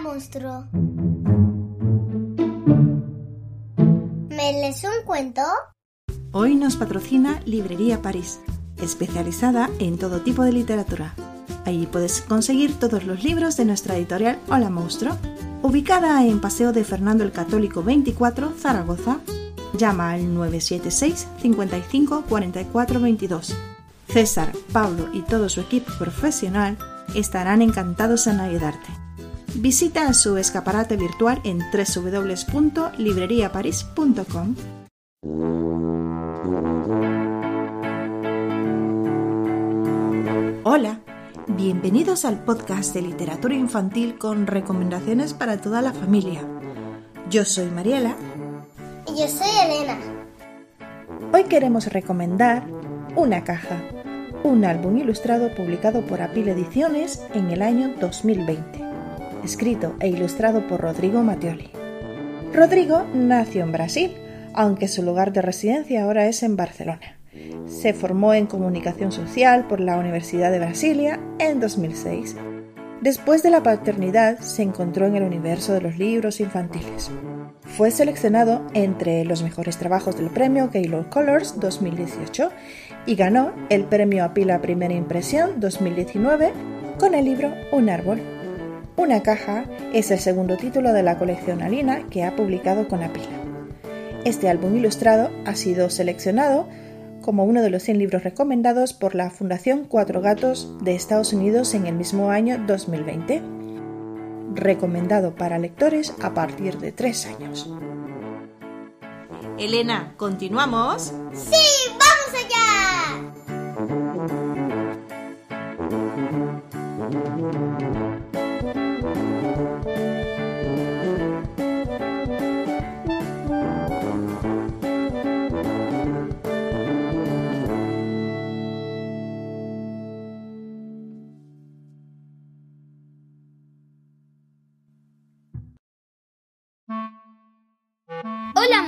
Monstruo. ¿Me un cuento? Hoy nos patrocina Librería París, especializada en todo tipo de literatura. Allí puedes conseguir todos los libros de nuestra editorial Hola Monstruo, ubicada en Paseo de Fernando el Católico 24, Zaragoza. Llama al 976 55 44 22. César, Pablo y todo su equipo profesional estarán encantados en ayudarte. Visita su escaparate virtual en www.libreriaparis.com. Hola, bienvenidos al podcast de literatura infantil con recomendaciones para toda la familia. Yo soy Mariela. Y yo soy Elena. Hoy queremos recomendar Una caja, un álbum ilustrado publicado por Apil Ediciones en el año 2020, escrito e ilustrado por Rodrigo Mattioli. Rodrigo nació en Brasil, aunque su lugar de residencia ahora es en Barcelona. Se formó en comunicación social por la Universidad de Brasilia en 2006. Después de la paternidad se encontró en el universo de los libros infantiles. Fue seleccionado entre los mejores trabajos del premio Gaylord Colors 2018 y ganó el premio a Pila Primera Impresión 2019 con el libro Un árbol. Una caja es el segundo título de la colección Alina que ha publicado con Apila. Este álbum ilustrado ha sido seleccionado como uno de los 100 libros recomendados por la Fundación Cuatro Gatos de Estados Unidos en el mismo año 2020. Recomendado para lectores a partir de 3 años. Elena, ¿continuamos? ¡Sí! ¡Vamos allá!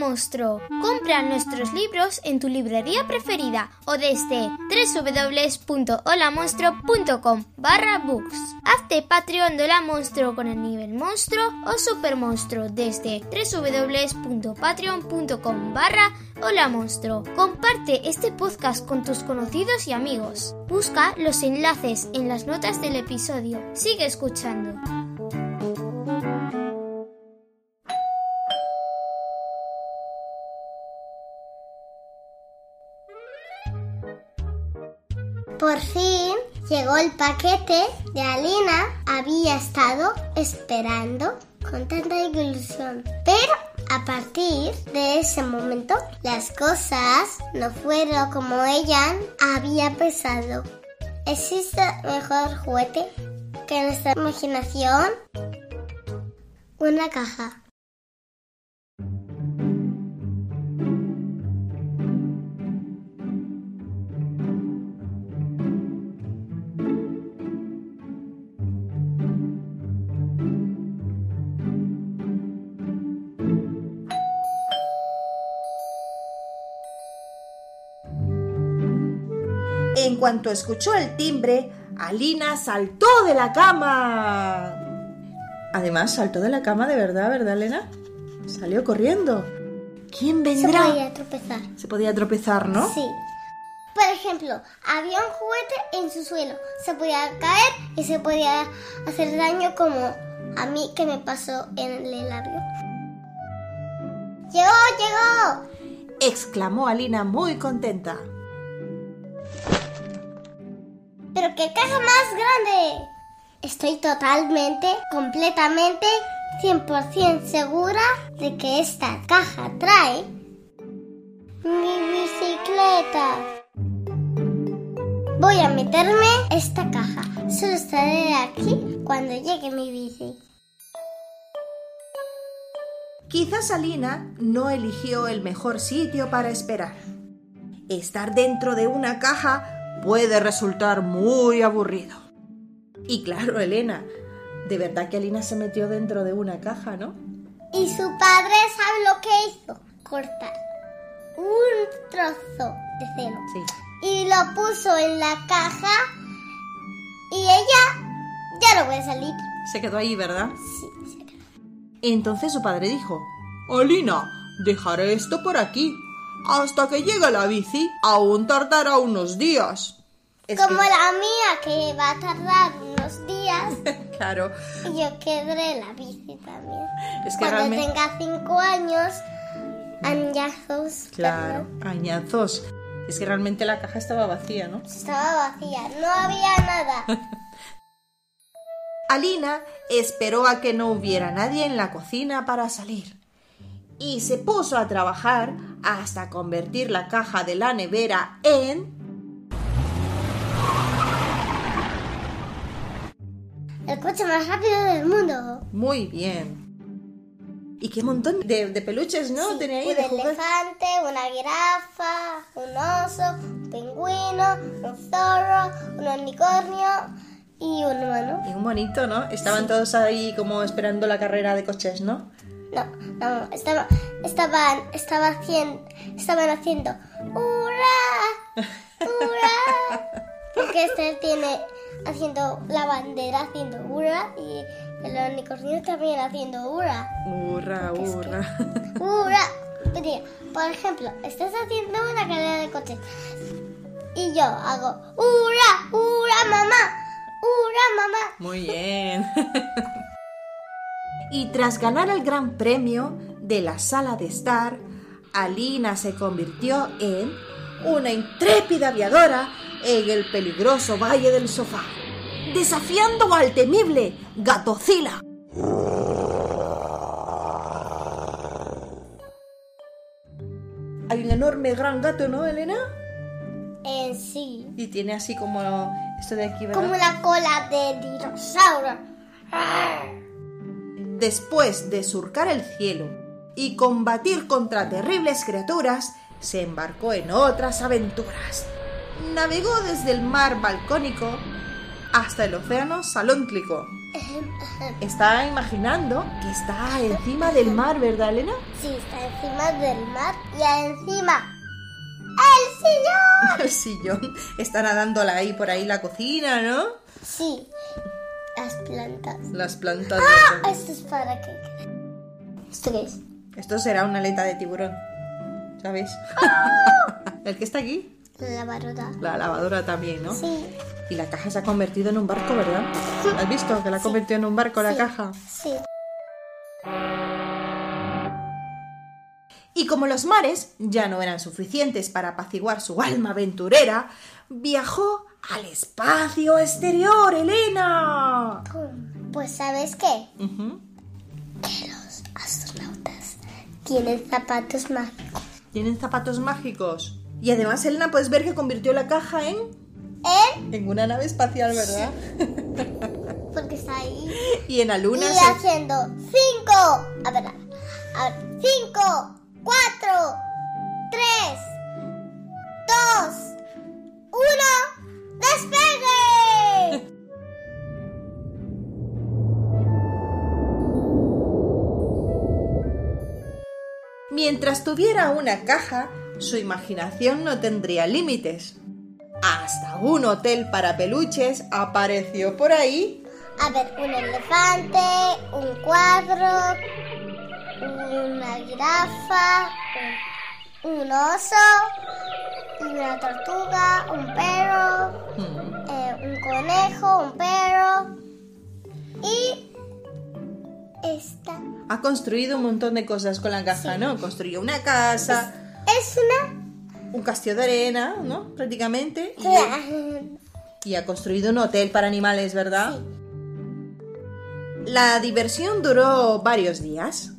Monstruo, compra nuestros libros en tu librería preferida o desde www.holamonstruo.com barra books. Hazte Patreon de Hola Monstruo con el nivel monstruo o super monstruo desde www.patreon.com barra Hola Monstruo. Comparte este podcast con tus conocidos y amigos. Busca los enlaces en las notas del episodio. Sigue escuchando. Por fin llegó el paquete de Alina. Había estado esperando con tanta ilusión. Pero a partir de ese momento las cosas no fueron como ella había pensado. ¿Existe mejor juguete que nuestra imaginación? Una caja. Cuanto escuchó el timbre, Alina saltó de la cama. Además, saltó de la cama de verdad, ¿verdad, Elena? Salió corriendo. ¿Quién Se vendrá? podía tropezar. Se podía tropezar, ¿no? Sí. Por ejemplo, había un juguete en su suelo. Se podía caer y se podía hacer daño como a mí que me pasó en el labio. ¡Llegó, llegó! exclamó Alina muy contenta. ¡Pero qué caja más grande! Estoy totalmente, completamente, 100% segura de que esta caja trae mi bicicleta. Voy a meterme esta caja. Solo estaré aquí cuando llegue mi bici. Quizás Alina no eligió el mejor sitio para esperar. Estar dentro de una caja puede resultar muy aburrido. Y claro, Elena, de verdad que Alina se metió dentro de una caja, ¿no? Y su padre sabe lo que hizo. Cortar un trozo de celo. Sí. Y lo puso en la caja. Y ella ya voy a salir. Se quedó ahí, ¿verdad? Sí, se quedó. Entonces su padre dijo, Alina, dejaré esto por aquí. Hasta que llegue la bici, aún tardará unos días. Es Como que- la mía, que va a tardar unos días. Claro, y yo quedaré la bici también. es que Cuando realmente... tenga cinco años, añazos. Claro, añazos. Es que realmente la caja estaba vacía, ¿no? Estaba vacía, no había nada. Alina esperó a que no hubiera nadie en la cocina para salir y se puso a trabajar hasta convertir la caja de la nevera en... El coche más rápido del mundo. Muy bien. Y qué montón de, de peluches, ¿no? Sí, Tenía ahí un de elefante, una jirafa, un oso, un pingüino, un zorro, un unicornio y un humano. Y un bonito, ¿no? Estaban todos ahí como esperando la carrera de coches, ¿no? No, no, estaba, estaban, estaba haciendo, estaban haciendo ¡Hurra! ¡Hurra! Porque este tiene haciendo la bandera haciendo hurra y el unicornio también haciendo hurra. Hurra, hurra. ¡Hurra! Por ejemplo, estás haciendo una carrera de coches y yo hago ¡Hurra! ¡Hurra, mamá! ¡Hurra, mamá! Muy bien. y tras ganar el gran premio de la sala de estar, Alina se convirtió en una intrépida aviadora en el peligroso Valle del Sofá, desafiando al temible Gatocila. Hay un enorme gran gato, ¿no, Elena? En sí. Y tiene así como esto de aquí, ¿verdad? Como la cola de dinosaurio. Después de surcar el cielo y combatir contra terribles criaturas, se embarcó en otras aventuras. Navegó desde el mar balcónico hasta el océano salónclico. Está imaginando que está encima del mar, ¿verdad, Elena? Sí, está encima del mar y encima el sillón. El sillón. Está nadándola ahí por ahí la cocina, ¿no? Sí, las plantas. Las plantas. Ah, esto es para que. ¿Esto qué es? Esto será una aleta de tiburón. ¿Sabes? ¿El que está aquí? La lavadora. La lavadora también, ¿no? Sí, Y la caja se ha convertido en un barco, ¿verdad? ¿Has visto que la ha convertido en un barco la caja? sí. Y como los mares ya no eran suficientes para apaciguar su alma aventurera, viajó al espacio exterior, Elena. Pues ¿sabes qué? Que los astronautas tienen zapatos mágicos. Tienen zapatos mágicos. Y además, Elena, puedes ver que convirtió la caja en... ¿Eh? En una nave espacial, ¿verdad? Porque está ahí. Y en la luna Y se... haciendo cinco. A ver, a ver. Cinco, cuatro, tres, dos, uno. ¡Despegue! Mientras tuviera una caja, su imaginación no tendría límites. Hasta un hotel para peluches apareció por ahí. A ver, un elefante, un cuadro, una jirafa, un, un oso, una tortuga, un perro, Hmm, eh, un conejo, un perro y esta Ha construido un montón de cosas con la caja, ¿no? Construyó una casa, es una un castillo de arena, ¿no? Prácticamente. Y, y ha construido un hotel para animales, ¿verdad? La diversión duró varios días,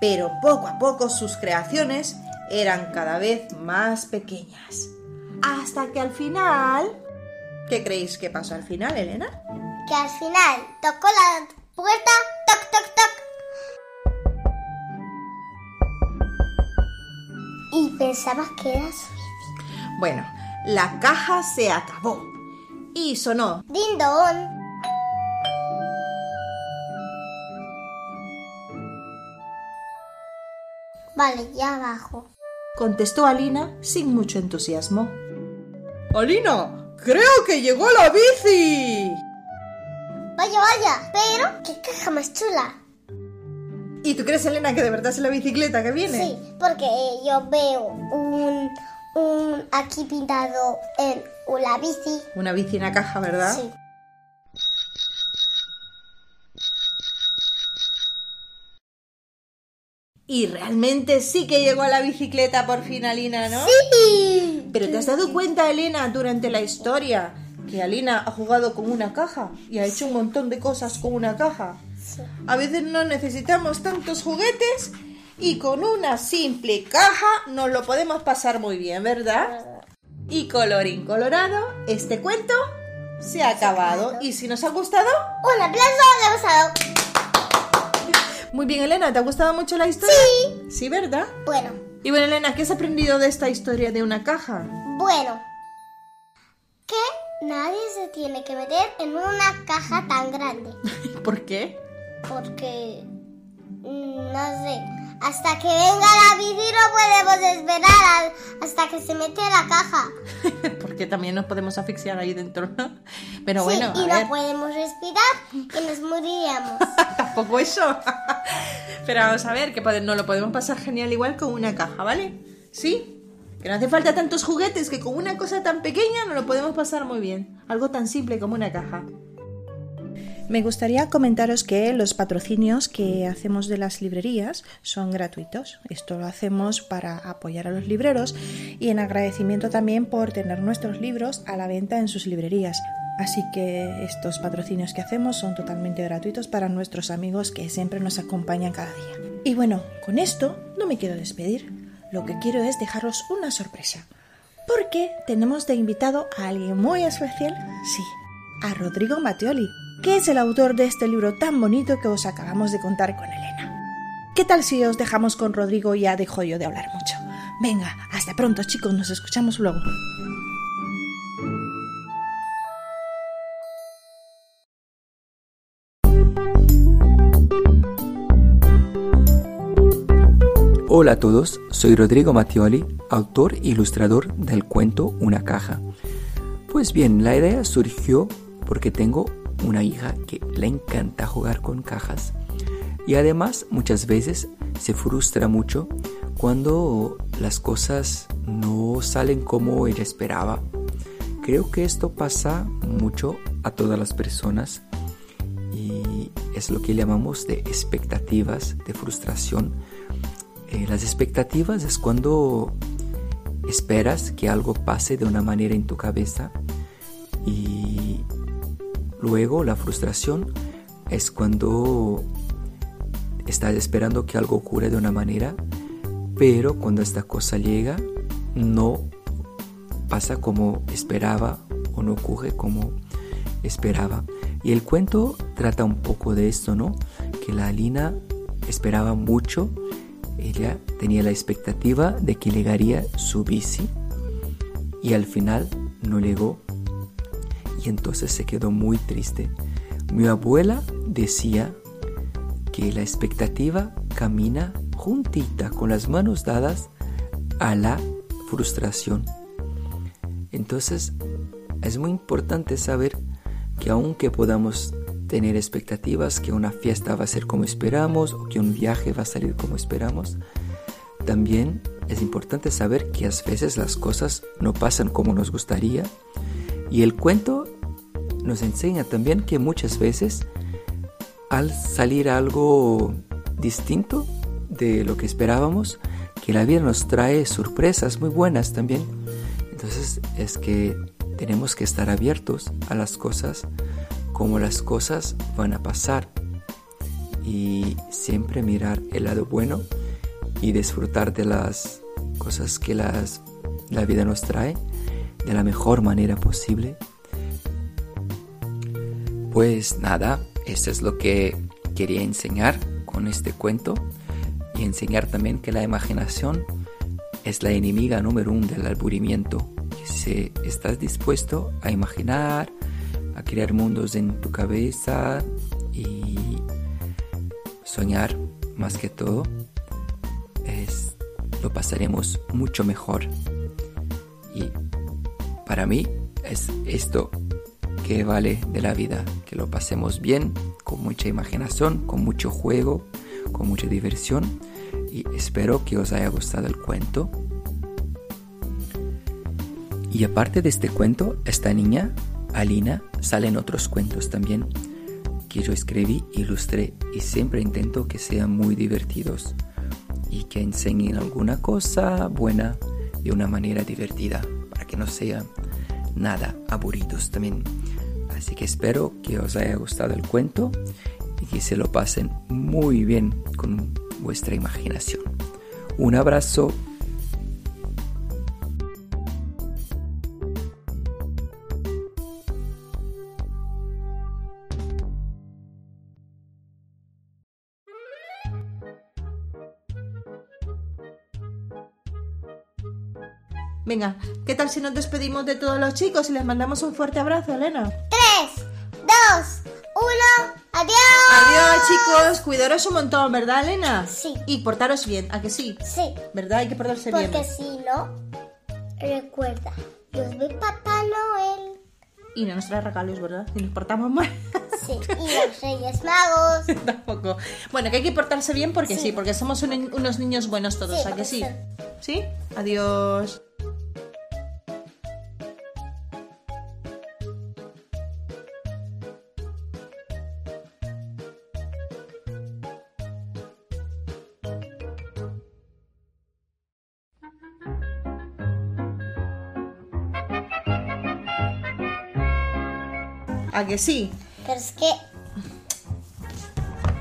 pero poco a poco sus creaciones eran cada vez más pequeñas. Hasta que al final... ¿Qué creéis que pasó al final, Elena? que al final tocó la puerta, toc toc toc. Y pensaba que era su Bueno, la caja se acabó y sonó Din don. Vale, ya abajo. Contestó Alina sin mucho entusiasmo. Alina, creo que llegó la bici. Vaya, vaya. Pero, qué caja más chula. ¿Y tú crees, Elena, que de verdad es la bicicleta que viene? Sí, porque yo veo un, un aquí pintado en una bici. Una bici en la caja, ¿verdad? Sí. Y realmente sí que llegó a la bicicleta por fin, Alina, ¿no? Sí. Pero ¿te has dado cuenta, Elena, durante la historia que Alina ha jugado con una caja y ha hecho un montón de cosas con una caja? Sí. A veces no necesitamos tantos juguetes y con una simple caja nos lo podemos pasar muy bien, ¿verdad? Y colorín colorado, este cuento se ha acabado. Y si nos ha gustado, Un aplauso de gustado. Muy bien, Elena, ¿te ha gustado mucho la historia? Sí. Sí, ¿verdad? Bueno, Y bueno, Elena, ¿qué has aprendido de esta historia de una caja? bueno. Que nadie se tiene que meter en una caja tan grande. ¿Por qué? Porque, mm, no sé, hasta que venga la no podemos esperar al- hasta que se mete la caja. Porque también nos podemos asfixiar ahí dentro, ¿no? Pero sí, bueno, y a no ver, podemos respirar y nos moriríamos. tampoco eso. Pero vamos a ver, que nos lo podemos pasar genial igual con una caja, ¿vale? ¿Sí? Que no hace falta tantos juguetes, que con una cosa tan pequeña nos lo podemos pasar muy bien. Algo tan simple como una caja. Me gustaría comentaros que los patrocinios que hacemos de las librerías son gratuitos. Esto lo hacemos para apoyar a los libreros y en agradecimiento también por tener nuestros libros a la venta en sus librerías. Así que estos patrocinios que hacemos son totalmente gratuitos para nuestros amigos que siempre nos acompañan cada día. Y bueno, con esto no me quiero despedir. Lo que quiero es dejaros una sorpresa. Porque tenemos de invitado a alguien muy especial, sí, a Rodrigo Matteoli, que es el autor de este libro tan bonito que os acabamos de contar con Elena. ¿Qué tal si os dejamos con Rodrigo y ya dejo yo de hablar mucho? Venga, hasta pronto chicos, nos escuchamos luego. Hola a todos, soy Rodrigo Mattioli, autor e ilustrador del cuento Una caja. Pues bien, la idea surgió porque tengo una hija que le encanta jugar con cajas y además muchas veces se frustra mucho cuando las cosas no salen como ella esperaba. Creo que esto pasa mucho a todas las personas y es lo que llamamos de expectativas, de frustración. Eh, las expectativas es cuando esperas que algo pase de una manera en tu cabeza y luego la frustración es cuando estás esperando que algo ocurra de una manera, pero cuando esta cosa llega no pasa como esperaba o no ocurre como esperaba. Y el cuento trata un poco de esto, ¿no? Que la Alina esperaba mucho, ella tenía la expectativa de que llegaría su bici y al final no llegó entonces se quedó muy triste. Mi abuela decía que la expectativa camina juntita con las manos dadas a la frustración. Entonces es muy importante saber que aunque podamos tener expectativas que una fiesta va a ser como esperamos o que un viaje va a salir como esperamos, también es importante saber que a veces las cosas no pasan como nos gustaría y el cuento nos enseña también que muchas veces al salir algo distinto de lo que esperábamos, que la vida nos trae sorpresas muy buenas también. Entonces es que tenemos que estar abiertos a las cosas como las cosas van a pasar y siempre mirar el lado bueno y disfrutar de las cosas que las, la vida nos trae de la mejor manera posible. Pues nada, eso es lo que quería enseñar con este cuento y enseñar también que la imaginación es la enemiga número uno del aburrimiento. Que si estás dispuesto a imaginar, a crear mundos en tu cabeza y soñar más que todo, es, lo pasaremos mucho mejor. Y para mí es esto que vale de la vida, que lo pasemos bien, con mucha imaginación, con mucho juego, con mucha diversión y espero que os haya gustado el cuento. Y aparte de este cuento, esta niña, Alina, salen otros cuentos también que yo escribí, ilustré y siempre intento que sean muy divertidos y que enseñen alguna cosa buena de una manera divertida para que no sean nada aburridos también. Así que espero que os haya gustado el cuento y que se lo pasen muy bien con vuestra imaginación. Un abrazo. Venga, ¿qué tal si nos despedimos de todos los chicos y les mandamos un fuerte abrazo, Elena? Chicos. Cuidaros un montón, ¿verdad, Elena? Sí. Y portaros bien, ¿a que sí? Sí, ¿Verdad? Hay que portarse bien. porque si no, recuerda, yo soy Papá Noel. Y no nos trae regalos, ¿verdad? Si nos portamos mal. Sí, y los Reyes Magos. Tampoco. Bueno, que hay que portarse bien porque sí, Sí. porque somos un- unos niños buenos todos, Sí, ¿a que sí? ¿Sí? Adiós. ¿A que sí? Pero es que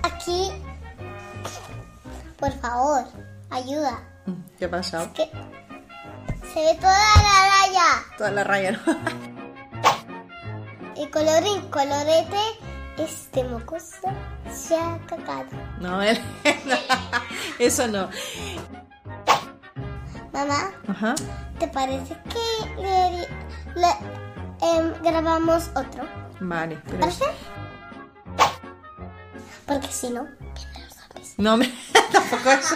aquí, por favor, ayuda. ¿Qué ha pasado? Que se ve toda la raya. Toda la raya, ¿no? Y colorín colorete, este mocoso se ha cagado. No, él- eso no. Mamá, Ajá. ¿te parece que le, le- em, grabamos otro? Vale, pero ¿Parece? Porque si no, vienen los zombies. No, me... tampoco eso.